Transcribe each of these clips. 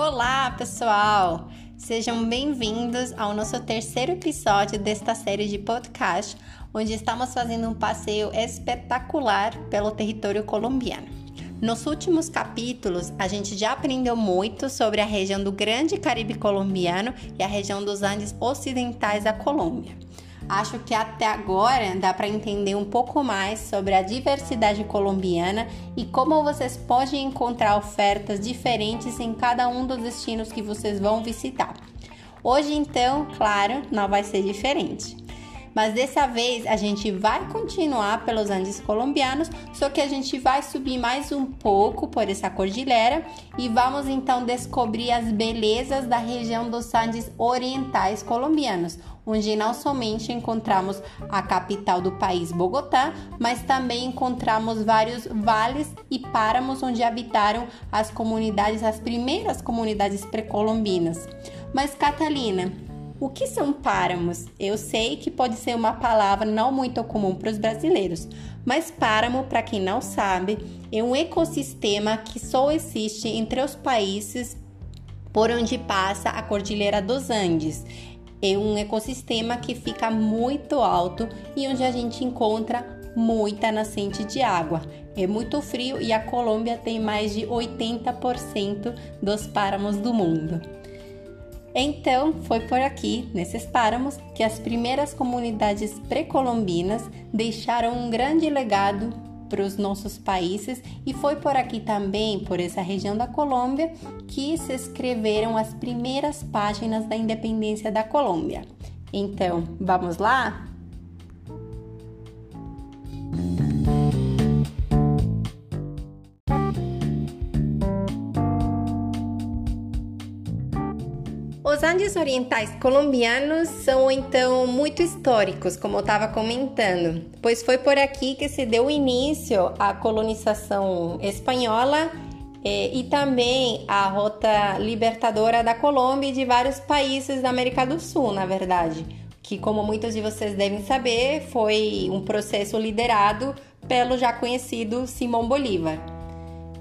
Olá, pessoal! Sejam bem-vindos ao nosso terceiro episódio desta série de podcast, onde estamos fazendo um passeio espetacular pelo território colombiano. Nos últimos capítulos, a gente já aprendeu muito sobre a região do Grande Caribe colombiano e a região dos Andes ocidentais da Colômbia. Acho que até agora dá para entender um pouco mais sobre a diversidade colombiana e como vocês podem encontrar ofertas diferentes em cada um dos destinos que vocês vão visitar. Hoje, então, claro, não vai ser diferente. Mas dessa vez a gente vai continuar pelos Andes colombianos, só que a gente vai subir mais um pouco por essa cordilheira e vamos então descobrir as belezas da região dos Andes orientais colombianos, onde não somente encontramos a capital do país, Bogotá, mas também encontramos vários vales e páramos onde habitaram as comunidades, as primeiras comunidades pré-colombinas. Mas Catalina, o que são páramos? Eu sei que pode ser uma palavra não muito comum para os brasileiros, mas páramo, para quem não sabe, é um ecossistema que só existe entre os países por onde passa a Cordilheira dos Andes. É um ecossistema que fica muito alto e onde a gente encontra muita nascente de água. É muito frio e a Colômbia tem mais de 80% dos páramos do mundo. Então, foi por aqui, nesses páramos, que as primeiras comunidades pré-colombinas deixaram um grande legado para os nossos países e foi por aqui também, por essa região da Colômbia, que se escreveram as primeiras páginas da independência da Colômbia. Então, vamos lá? Andes Orientais colombianos são então muito históricos, como eu estava comentando, pois foi por aqui que se deu início à colonização espanhola eh, e também a rota libertadora da Colômbia e de vários países da América do Sul, na verdade, que, como muitos de vocês devem saber, foi um processo liderado pelo já conhecido Simão Bolívar.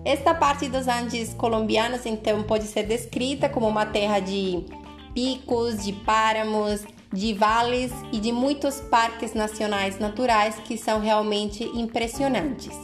Esta parte dos Andes colombianos, então, pode ser descrita como uma terra de picos, de páramos, de vales e de muitos parques nacionais naturais que são realmente impressionantes.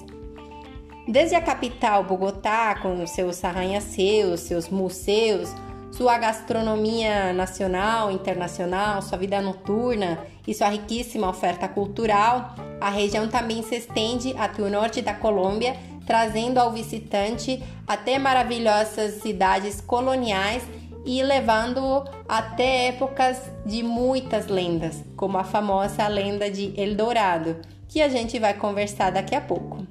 Desde a capital Bogotá, com seus arranha-céus, seus museus, sua gastronomia nacional, internacional, sua vida noturna e sua riquíssima oferta cultural, a região também se estende até o norte da Colômbia, trazendo ao visitante até maravilhosas cidades coloniais e levando-o até épocas de muitas lendas, como a famosa lenda de Eldorado, que a gente vai conversar daqui a pouco.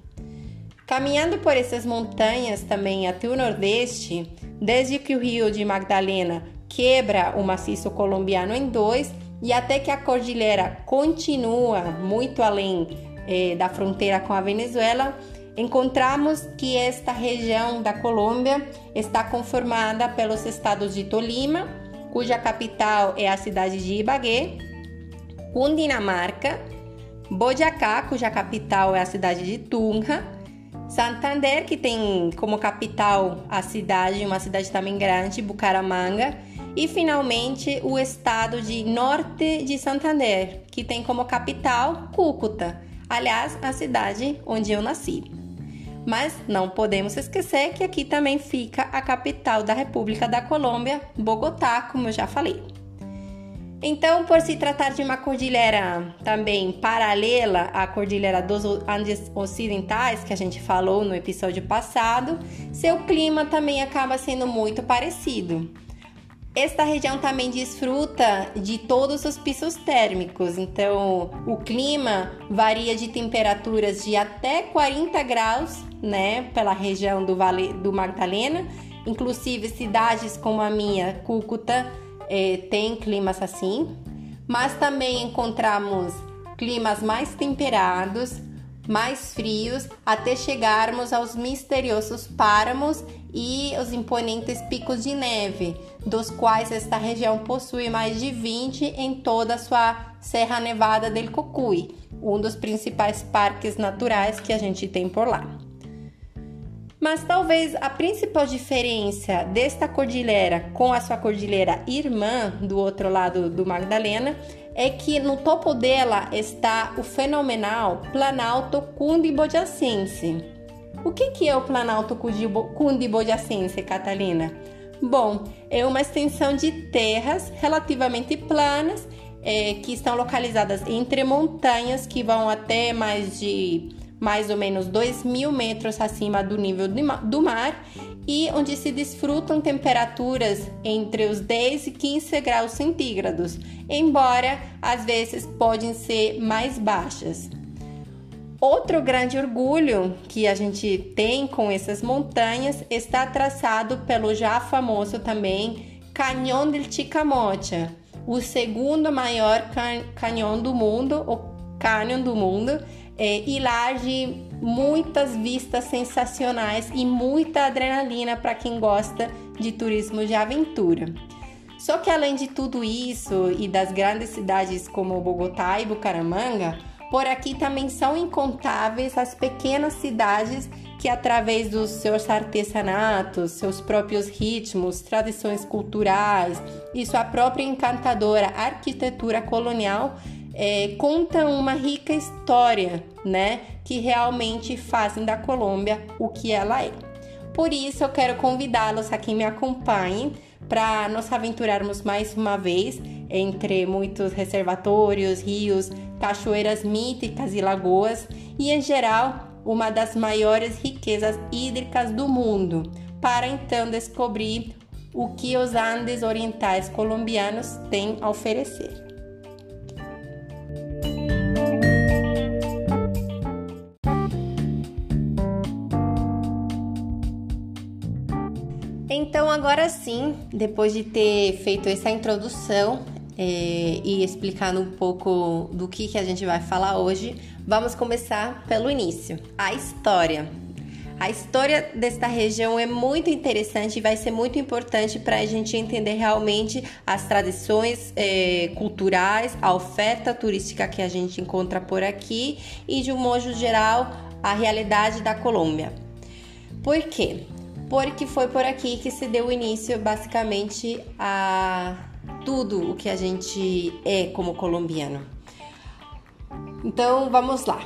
Caminhando por essas montanhas também até o Nordeste, desde que o rio de Magdalena quebra o maciço colombiano em dois e até que a cordilheira continua muito além eh, da fronteira com a Venezuela, encontramos que esta região da Colômbia está conformada pelos estados de Tolima, cuja capital é a cidade de Ibagué, Cundinamarca, Boyacá, cuja capital é a cidade de Tunja, Santander, que tem como capital a cidade, uma cidade também grande, Bucaramanga, e finalmente o estado de Norte de Santander, que tem como capital Cúcuta, aliás, a cidade onde eu nasci. Mas não podemos esquecer que aqui também fica a capital da República da Colômbia, Bogotá, como eu já falei. Então, por se tratar de uma cordilheira também paralela à cordilheira dos Andes Ocidentais, que a gente falou no episódio passado, seu clima também acaba sendo muito parecido. Esta região também desfruta de todos os pisos térmicos, então o clima varia de temperaturas de até 40 graus, né, pela região do Vale do Magdalena. Inclusive cidades como a minha, Cúcuta, eh, tem climas assim, mas também encontramos climas mais temperados, mais frios, até chegarmos aos misteriosos páramos e os imponentes picos de neve, dos quais esta região possui mais de 20 em toda a sua Serra Nevada del Cocuy, um dos principais parques naturais que a gente tem por lá. Mas talvez a principal diferença desta cordilheira com a sua cordilheira irmã do outro lado do Magdalena é que no topo dela está o fenomenal Planalto Cundibojacense. O que, que é o Planalto Cundibojacense, Catalina? Bom, é uma extensão de terras relativamente planas é, que estão localizadas entre montanhas que vão até mais de mais ou menos 2 mil metros acima do nível do mar e onde se desfrutam temperaturas entre os 10 e 15 graus centígrados, embora às vezes podem ser mais baixas. Outro grande orgulho que a gente tem com essas montanhas está traçado pelo já famoso também Canyon del Chicamocha, o segundo maior can canhão do mundo, o canyon do mundo, é, de muitas vistas sensacionais e muita adrenalina para quem gosta de turismo de aventura. Só que além de tudo isso e das grandes cidades como Bogotá e Bucaramanga, por aqui também são incontáveis as pequenas cidades que, através dos seus artesanatos, seus próprios ritmos, tradições culturais e sua própria encantadora arquitetura colonial, é, contam uma rica história, né? Que realmente fazem da Colômbia o que ela é. Por isso, eu quero convidá-los a que me acompanhem para nos aventurarmos mais uma vez entre muitos reservatórios, rios, cachoeiras míticas e lagoas e, em geral, uma das maiores riquezas hídricas do mundo, para então descobrir o que os Andes orientais colombianos têm a oferecer. Agora sim, depois de ter feito essa introdução é, e explicando um pouco do que, que a gente vai falar hoje, vamos começar pelo início a história. A história desta região é muito interessante e vai ser muito importante para a gente entender realmente as tradições é, culturais, a oferta turística que a gente encontra por aqui e, de um modo geral, a realidade da Colômbia. Por quê? Porque foi por aqui que se deu início basicamente a tudo o que a gente é como colombiano. Então vamos lá.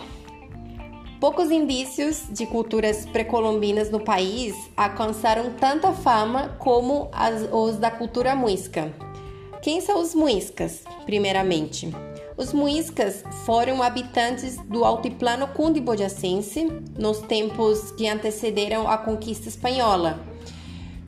Poucos indícios de culturas pré-colombinas no país alcançaram tanta fama como as, os da cultura muisca. Quem são os muiscas, primeiramente? Os muiscas foram habitantes do altiplano cundiboyacense nos tempos que antecederam a conquista espanhola.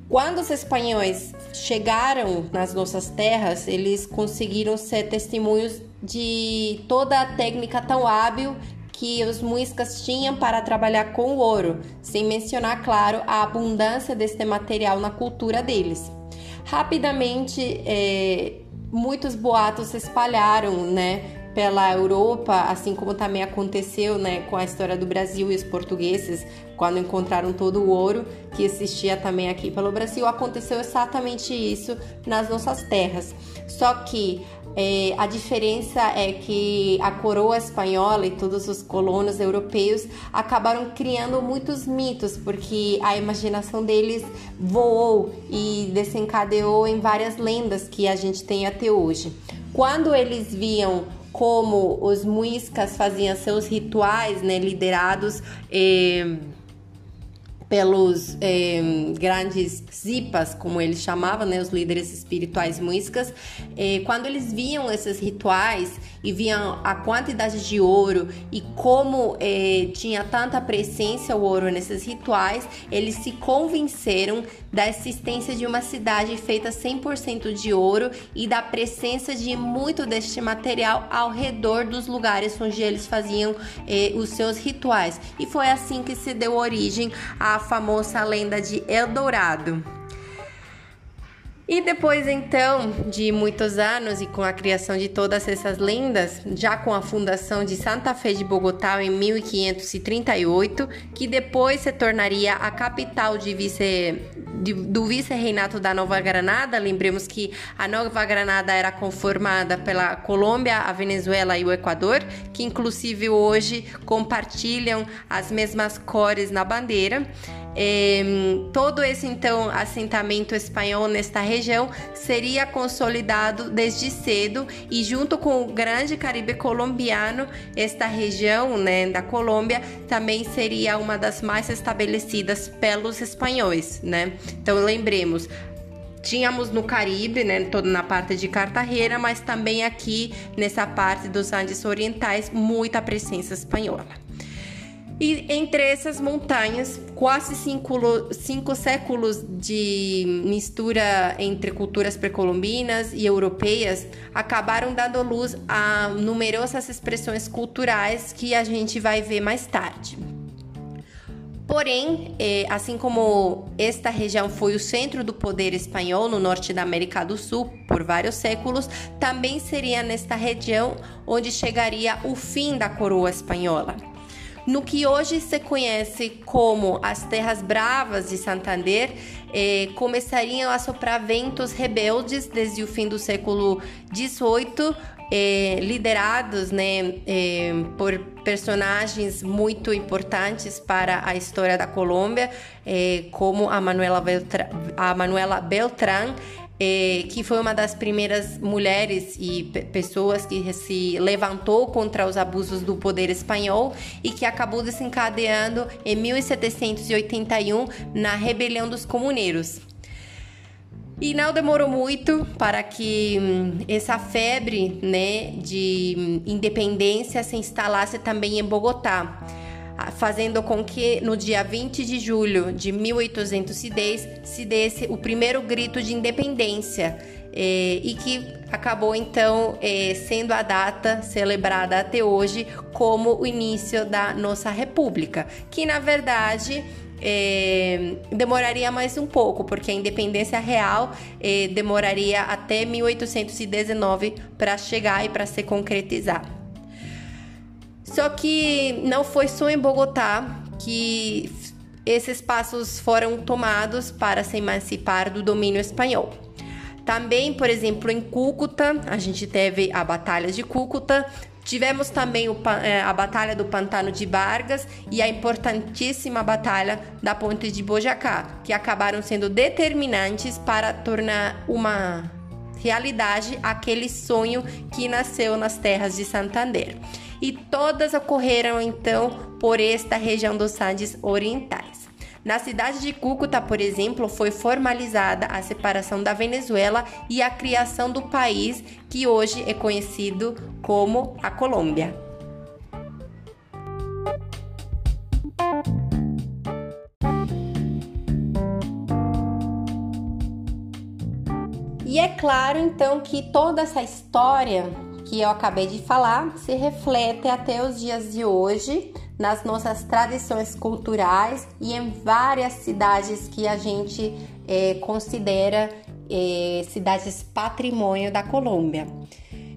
Quando os espanhóis chegaram nas nossas terras, eles conseguiram ser testemunhos de toda a técnica tão hábil que os muiscas tinham para trabalhar com o ouro, sem mencionar, claro, a abundância deste material na cultura deles. Rapidamente, é, muitos boatos se espalharam, né? Pela Europa, assim como também aconteceu né, com a história do Brasil e os portugueses, quando encontraram todo o ouro que existia também aqui pelo Brasil, aconteceu exatamente isso nas nossas terras. Só que é, a diferença é que a coroa espanhola e todos os colonos europeus acabaram criando muitos mitos, porque a imaginação deles voou e desencadeou em várias lendas que a gente tem até hoje. Quando eles viam como os muiscas faziam seus rituais, né, liderados. Eh, pelos eh, grandes zipas, como eles chamavam, né, os líderes espirituais muiscas, eh, quando eles viam esses rituais e viam a quantidade de ouro e como eh, tinha tanta presença o ouro nesses rituais, eles se convenceram da existência de uma cidade feita 100% de ouro e da presença de muito deste material ao redor dos lugares onde eles faziam os seus rituais. E foi assim que se deu origem a famosa lenda de Eldorado. E depois então de muitos anos e com a criação de todas essas lendas, já com a fundação de Santa Fé de Bogotá em 1538, que depois se tornaria a capital de vice, de, do vice-reinato da Nova Granada, lembremos que a Nova Granada era conformada pela Colômbia, a Venezuela e o Equador, que inclusive hoje compartilham as mesmas cores na bandeira. Todo esse então assentamento espanhol nesta região seria consolidado desde cedo e junto com o grande Caribe colombiano, esta região, né, da Colômbia também seria uma das mais estabelecidas pelos espanhóis, né? Então lembremos, Tínhamos no Caribe, né, toda na parte de Cartagena, mas também aqui nessa parte dos Andes Orientais, muita presença espanhola. E entre essas montanhas, quase cinco, cinco séculos de mistura entre culturas precolombinas e europeias acabaram dando luz a numerosas expressões culturais que a gente vai ver mais tarde. Porém, eh, assim como esta região foi o centro do poder espanhol no norte da América do Sul por vários séculos, também seria nesta região onde chegaria o fim da coroa espanhola. No que hoje se conhece como as Terras Bravas de Santander, eh, começariam a soprar ventos rebeldes desde o fim do século XVIII, eh, liderados né, eh, por personagens muito importantes para a história da Colômbia, eh, como a Manuela, Beltra a Manuela Beltrán, eh, que foi uma das primeiras mulheres e pessoas que se levantou contra os abusos do poder espanhol e que acabou desencadeando em 1781 na rebelião dos comuneiros. E não demorou muito para que hum, essa febre né, de hum, independência se instalasse também em Bogotá, fazendo com que no dia 20 de julho de 1810 se desse o primeiro grito de independência eh, e que acabou então eh, sendo a data celebrada até hoje como o início da nossa república, que na verdade é, demoraria mais um pouco, porque a independência real demoraria até 1819 para chegar e para se concretizar. Só que não foi só em Bogotá que esses passos foram tomados para se emancipar do domínio espanhol. Também, por exemplo, em Cúcuta, a gente teve a Batalha de Cúcuta, Tivemos também o, é, a Batalha do Pantano de Vargas e a importantíssima Batalha da Ponte de Bojacá, que acabaram sendo determinantes para tornar uma realidade aquele sonho que nasceu nas terras de Santander. E todas ocorreram então por esta região dos Andes Orientais. Na cidade de Cúcuta, por exemplo, foi formalizada a separação da Venezuela e a criação do país que hoje é conhecido como a Colômbia. E é claro então que toda essa história que eu acabei de falar se reflete até os dias de hoje nas nossas tradições culturais e em várias cidades que a gente é, considera é, cidades patrimônio da Colômbia.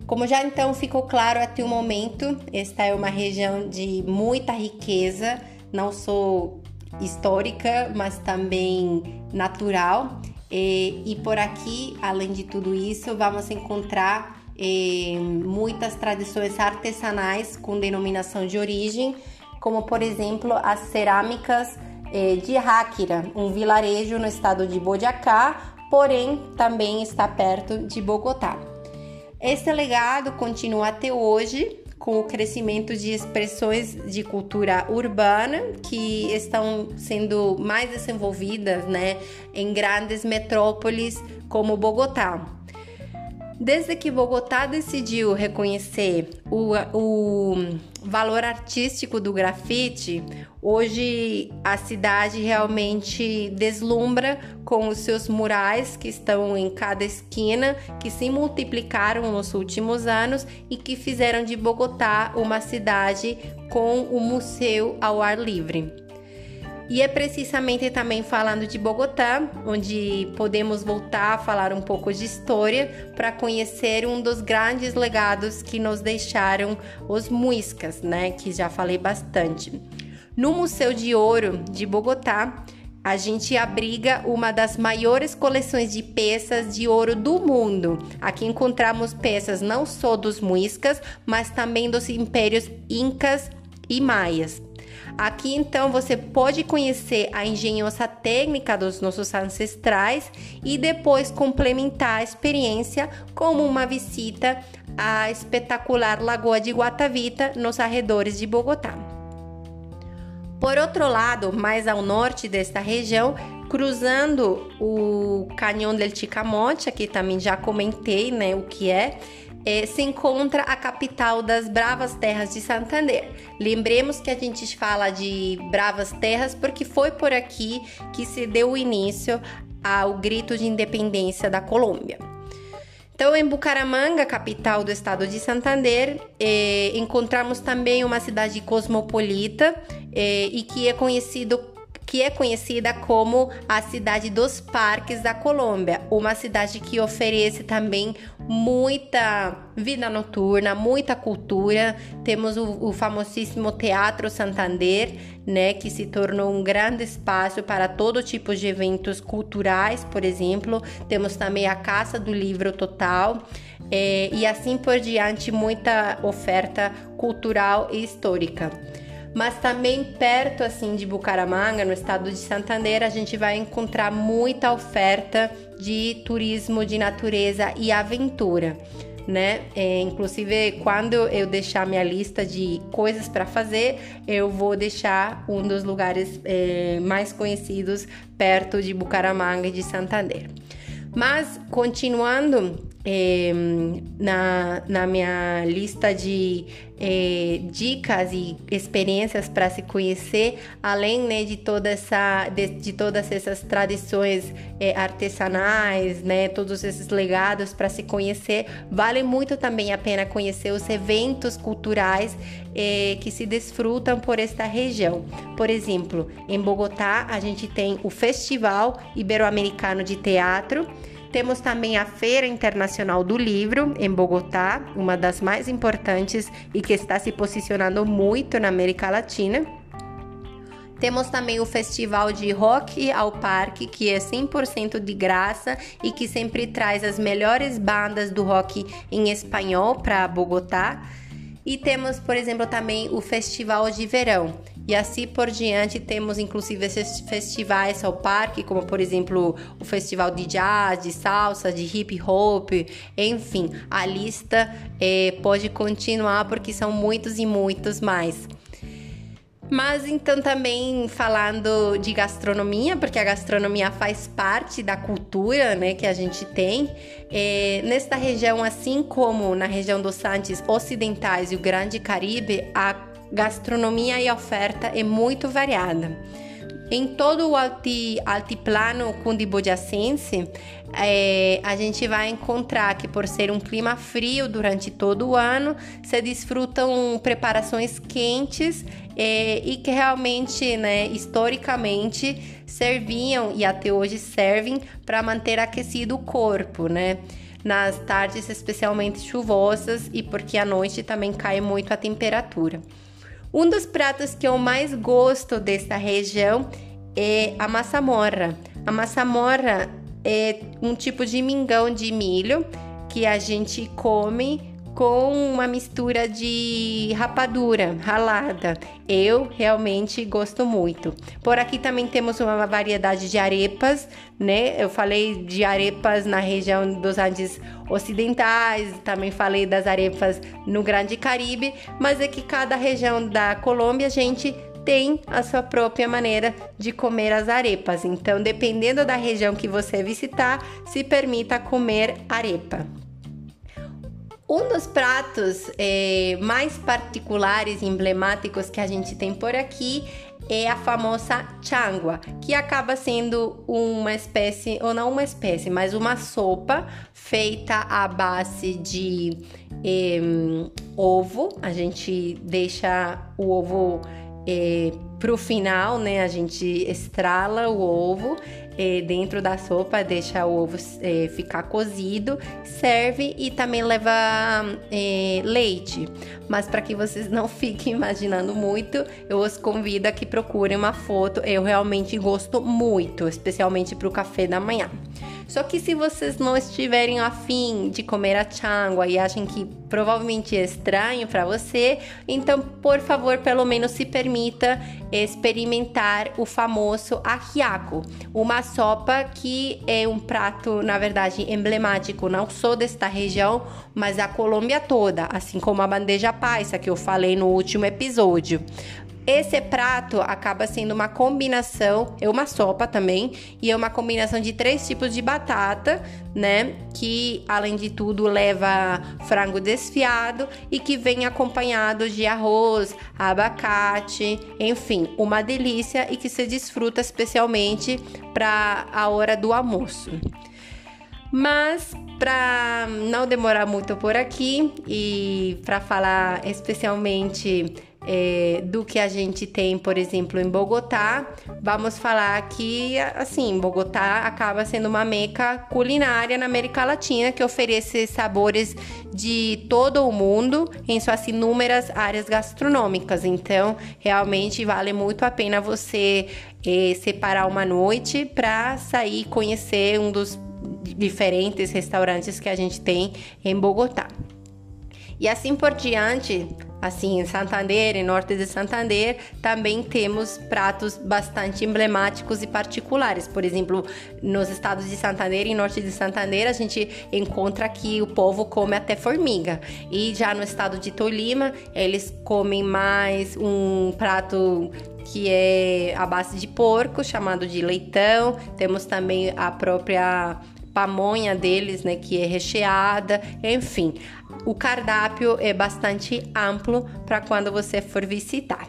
Como já então ficou claro até o momento, esta é uma região de muita riqueza, não só histórica, mas também natural. E, e por aqui, além de tudo isso, vamos encontrar muitas tradições artesanais com denominação de origem, como por exemplo as cerâmicas eh, de Ráquira, um vilarejo no estado de Boyacá, porém também está perto de Bogotá. Esse legado continua até hoje com o crescimento de expressões de cultura urbana que estão sendo mais desenvolvidas né, em grandes metrópoles como Bogotá. Desde que Bogotá decidiu reconhecer o, o valor artístico do grafite, hoje a cidade realmente deslumbra com os seus murais que estão em cada esquina, que se multiplicaram nos últimos anos e que fizeram de Bogotá uma cidade com o museu ao ar livre. E é precisamente também falando de Bogotá, onde podemos voltar a falar um pouco de história para conhecer um dos grandes legados que nos deixaram os muiscas, né, que já falei bastante. No Museu de Ouro de Bogotá, a gente abriga uma das maiores coleções de peças de ouro do mundo. Aqui encontramos peças não só dos muiscas, mas também dos impérios incas e maias. Aqui então você pode conhecer a engenhosa técnica dos nossos ancestrais e depois complementar a experiência como uma visita à espetacular Lagoa de Guatavita nos arredores de Bogotá. Por outro lado, mais ao norte desta região, cruzando o Canhão del Chicamote, aqui também já comentei né, o que é, é, se encontra a capital das Bravas Terras de Santander. Lembremos que a gente fala de Bravas Terras porque foi por aqui que se deu o início ao grito de independência da Colômbia. Então, em Bucaramanga, capital do estado de Santander, eh, encontramos também uma cidade cosmopolita eh, e que é conhecido que é conhecida como a cidade dos parques da Colômbia, uma cidade que oferece também muita vida noturna, muita cultura. Temos o, o famosíssimo Teatro Santander, né, que se tornou um grande espaço para todo tipo de eventos culturais, por exemplo. Temos também a Casa do Livro Total. É, e assim por diante, muita oferta cultural e histórica mas também perto assim de Bucaramanga, no estado de Santander, a gente vai encontrar muita oferta de turismo de natureza e aventura. Né? É, inclusive, quando eu deixar minha lista de coisas para fazer, eu vou deixar um dos lugares é, mais conhecidos perto de Bucaramanga e de Santander. Mas, continuando, é, na, na minha lista de é, dicas e experiências para se conhecer, além né, de, toda essa, de, de todas essas tradições é, artesanais, né, todos esses legados para se conhecer, vale muito também a pena conhecer os eventos culturais é, que se desfrutam por esta região. Por exemplo, em Bogotá, a gente tem o Festival Ibero-Americano de Teatro temos também a Feira Internacional do Livro em Bogotá, uma das mais importantes e que está se posicionando muito na América Latina. Temos também o Festival de Rock ao Parque, que é 100% de graça e que sempre traz as melhores bandas do rock em espanhol para Bogotá. E temos, por exemplo, também o Festival de Verão, e assim por diante, temos inclusive esses festivais ao parque, como por exemplo o festival de jazz, de salsa, de hip hop, enfim, a lista é, pode continuar porque são muitos e muitos mais. Mas então também falando de gastronomia, porque a gastronomia faz parte da cultura né, que a gente tem. É, nesta região, assim como na região dos Andes Ocidentais e o Grande Caribe, a gastronomia e oferta é muito variada. Em todo o alti, altiplano cundibojacense, é, a gente vai encontrar que por ser um clima frio durante todo o ano, se desfrutam preparações quentes é, e que realmente, né, historicamente, serviam e até hoje servem para manter aquecido o corpo, né? Nas tardes especialmente chuvosas e porque à noite também cai muito a temperatura. Um dos pratos que eu mais gosto dessa região é a massamorra. A massamorra é um tipo de mingão de milho que a gente come com uma mistura de rapadura ralada. Eu realmente gosto muito. Por aqui também temos uma variedade de arepas, né? Eu falei de arepas na região dos Andes Ocidentais, também falei das arepas no Grande Caribe, mas é que cada região da Colômbia a gente tem a sua própria maneira de comer as arepas. Então, dependendo da região que você visitar, se permita comer arepa. Um dos pratos é, mais particulares e emblemáticos que a gente tem por aqui é a famosa changua, que acaba sendo uma espécie, ou não uma espécie, mas uma sopa feita à base de é, ovo. A gente deixa o ovo é, pro final, né? A gente estrala o ovo é, dentro da sopa, deixa o ovo é, ficar cozido, serve e também leva é, leite. Mas para que vocês não fiquem imaginando muito, eu os convido a que procurem uma foto. Eu realmente gosto muito, especialmente para o café da manhã. Só que se vocês não estiverem afim de comer a changua e acham que provavelmente é estranho para você, então por favor, pelo menos se permita experimentar o famoso ajiaco, uma sopa que é um prato, na verdade, emblemático não só desta região, mas da Colômbia toda, assim como a bandeja paisa que eu falei no último episódio. Esse prato acaba sendo uma combinação, é uma sopa também, e é uma combinação de três tipos de batata, né? Que além de tudo leva frango desfiado e que vem acompanhado de arroz, abacate, enfim, uma delícia e que se desfruta especialmente para a hora do almoço. Mas para não demorar muito por aqui e para falar especialmente é, do que a gente tem, por exemplo, em Bogotá, vamos falar que, assim, Bogotá acaba sendo uma meca culinária na América Latina que oferece sabores de todo o mundo em suas inúmeras áreas gastronômicas. Então, realmente vale muito a pena você é, separar uma noite para sair conhecer um dos diferentes restaurantes que a gente tem em Bogotá. E assim por diante, Assim, em Santander, em norte de Santander, também temos pratos bastante emblemáticos e particulares. Por exemplo, nos estados de Santander e norte de Santander, a gente encontra que o povo come até formiga. E já no estado de Tolima, eles comem mais um prato que é a base de porco, chamado de leitão. Temos também a própria pamonha deles, né, que é recheada, enfim o cardápio é bastante amplo para quando você for visitar.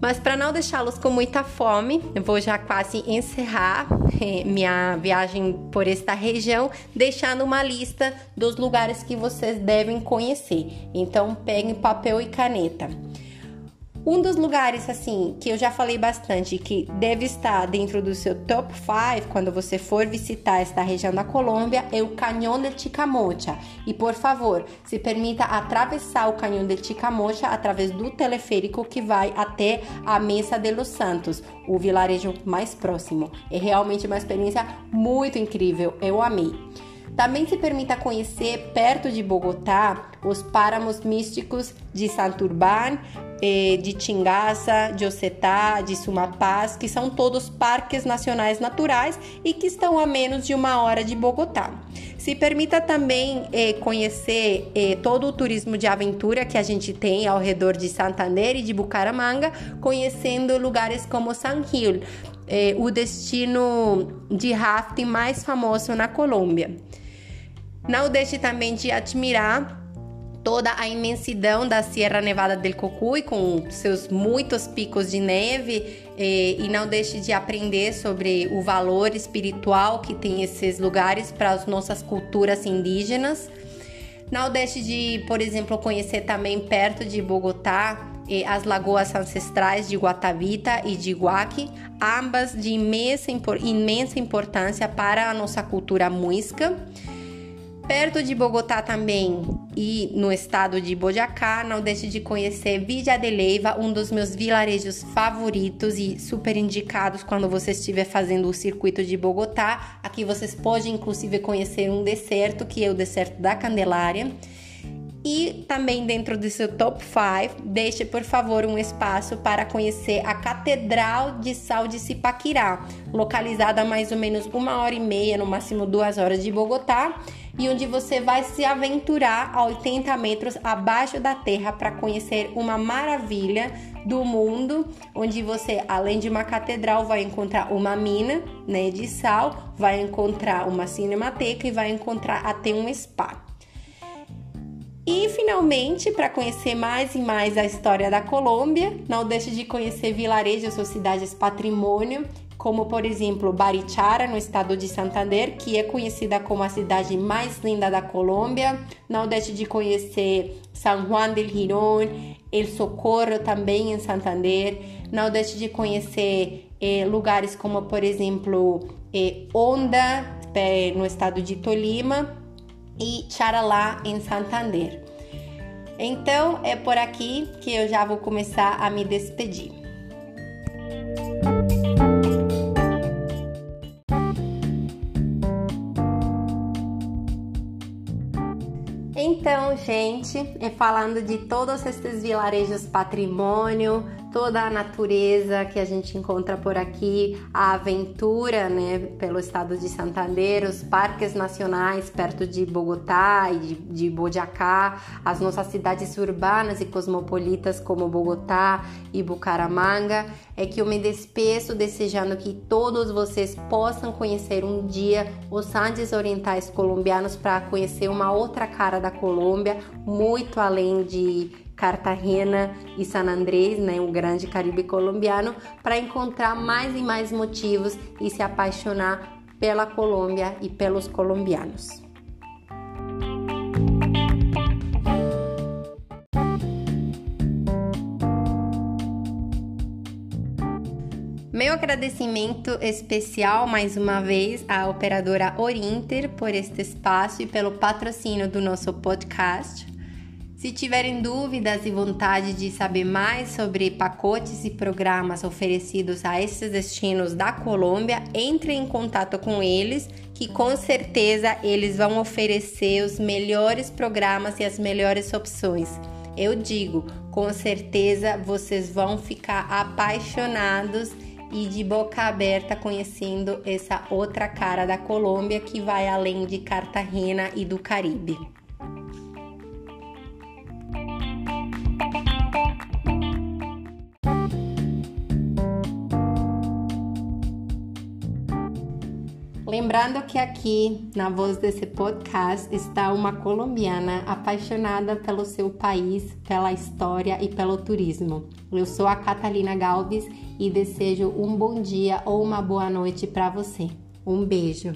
Mas para não deixá-los com muita fome, vou já quase encerrar eh, minha viagem por esta região, deixando uma lista dos lugares que vocês devem conhecer. Então, peguem papel e caneta. Um dos lugares, assim, que eu já falei bastante, que deve estar dentro do seu top 5 quando você for visitar esta região da Colômbia, é o Canhão de Chicamocha. E por favor, se permita atravessar o Canhão de Chicamocha através do teleférico que vai até a Mesa de los Santos, o vilarejo mais próximo. É realmente uma experiência muito incrível, eu amei. Também se permita conhecer, perto de Bogotá, os páramos místicos de Santurbán, eh, de Tingaça, de Ocetá, de Sumapaz, que são todos parques nacionais naturais e que estão a menos de uma hora de Bogotá. Se permita também eh, conhecer eh, todo o turismo de aventura que a gente tem ao redor de Santander e de Bucaramanga, conhecendo lugares como San Gil, o destino de rafting mais famoso na Colômbia. Não deixe também de admirar toda a imensidão da Sierra Nevada del Cocuy, com seus muitos picos de neve, e, e não deixe de aprender sobre o valor espiritual que tem esses lugares para as nossas culturas indígenas. Não deixe de, por exemplo, conhecer também perto de Bogotá as lagoas ancestrais de Guatavita e de Iguaque, ambas de imensa, imensa importância para a nossa cultura muisca. Perto de Bogotá também e no estado de Boyacá, não deixe de conhecer Villa de Leiva, um dos meus vilarejos favoritos e super indicados quando você estiver fazendo o circuito de Bogotá. Aqui vocês podem inclusive conhecer um deserto, que é o deserto da Candelária. E também dentro do seu top 5, deixe por favor um espaço para conhecer a Catedral de Sal de Cipaquirá, localizada a mais ou menos uma hora e meia, no máximo duas horas de Bogotá e onde você vai se aventurar a 80 metros abaixo da terra para conhecer uma maravilha do mundo, onde você, além de uma catedral, vai encontrar uma mina né, de sal, vai encontrar uma cinemateca e vai encontrar até um spa. E finalmente, para conhecer mais e mais a história da Colômbia, não deixe de conhecer vilarejos ou cidades patrimônio como por exemplo Barichara, no estado de Santander, que é conhecida como a cidade mais linda da Colômbia. Não deixe de conhecer San Juan del Girón, El Socorro também em Santander. Não deixe de conhecer eh, lugares como por exemplo eh, Onda, eh, no estado de Tolima, e Charalá, em Santander. Então é por aqui que eu já vou começar a me despedir. Gente falando de todos esses vilarejos patrimônio, toda a natureza que a gente encontra por aqui, a aventura, né, pelo estado de Santander, os parques nacionais perto de Bogotá e de, de as nossas cidades urbanas e cosmopolitas como Bogotá e Bucaramanga, é que eu me despeço desejando que todos vocês possam conhecer um dia os Andes Orientais colombianos para conhecer uma outra cara da Colômbia, muito além de Cartagena e San Andrés, né, um grande Caribe colombiano, para encontrar mais e mais motivos e se apaixonar pela Colômbia e pelos colombianos. Meu agradecimento especial mais uma vez à operadora Orinter por este espaço e pelo patrocínio do nosso podcast. Se tiverem dúvidas e vontade de saber mais sobre pacotes e programas oferecidos a esses destinos da Colômbia, entre em contato com eles, que com certeza eles vão oferecer os melhores programas e as melhores opções. Eu digo, com certeza vocês vão ficar apaixonados e de boca aberta conhecendo essa outra cara da Colômbia que vai além de Cartagena e do Caribe. Lembrando que aqui na voz desse podcast está uma colombiana apaixonada pelo seu país, pela história e pelo turismo. Eu sou a Catalina Galves e desejo um bom dia ou uma boa noite para você. Um beijo.